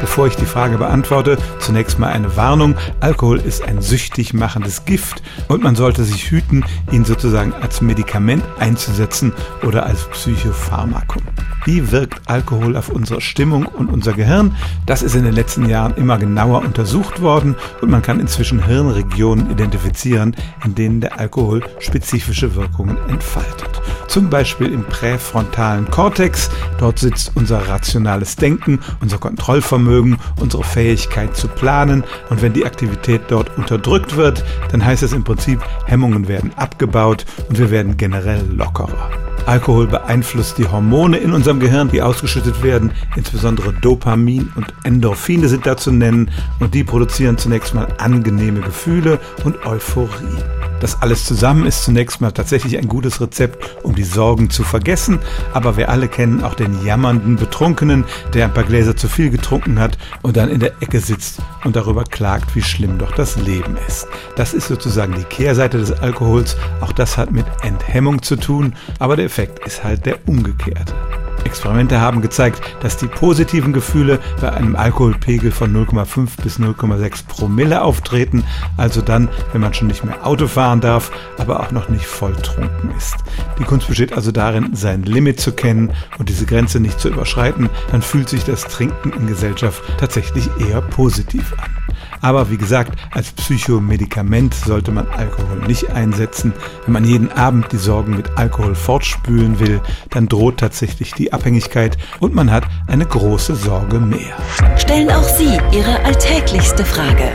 Bevor ich die Frage beantworte, zunächst mal eine Warnung. Alkohol ist ein süchtig machendes Gift und man sollte sich hüten, ihn sozusagen als Medikament einzusetzen oder als Psychopharmakum. Wie wirkt Alkohol auf unsere Stimmung und unser Gehirn? Das ist in den letzten Jahren immer genauer untersucht worden und man kann inzwischen Hirnregionen identifizieren, in denen der Alkohol spezifische Wirkungen entfaltet. Zum Beispiel im präfrontalen Kortex. Dort sitzt unser rationales Denken, unser Kontrollvermögen, unsere Fähigkeit zu planen. Und wenn die Aktivität dort unterdrückt wird, dann heißt es im Prinzip, Hemmungen werden abgebaut und wir werden generell lockerer. Alkohol beeinflusst die Hormone in unserem Gehirn, die ausgeschüttet werden. Insbesondere Dopamin und Endorphine sind da zu nennen und die produzieren zunächst mal angenehme Gefühle und Euphorie. Das alles zusammen ist zunächst mal tatsächlich ein gutes Rezept, um die Sorgen zu vergessen, aber wir alle kennen auch den jammernden Betrunkenen, der ein paar Gläser zu viel getrunken hat und dann in der Ecke sitzt und darüber klagt, wie schlimm doch das Leben ist. Das ist sozusagen die Kehrseite des Alkohols, auch das hat mit Enthemmung zu tun, aber der Effekt ist halt der umgekehrte. Experimente haben gezeigt, dass die positiven Gefühle bei einem Alkoholpegel von 0,5 bis 0,6 Promille auftreten, also dann, wenn man schon nicht mehr Auto fahren darf, aber auch noch nicht volltrunken ist. Die Kunst besteht also darin, sein Limit zu kennen und diese Grenze nicht zu überschreiten, dann fühlt sich das Trinken in Gesellschaft tatsächlich eher positiv an. Aber wie gesagt, als Psychomedikament sollte man Alkohol nicht einsetzen. Wenn man jeden Abend die Sorgen mit Alkohol fortspülen will, dann droht tatsächlich die Abhängigkeit und man hat eine große Sorge mehr. Stellen auch Sie Ihre alltäglichste Frage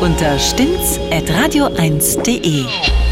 unter stimmt's.radio1.de.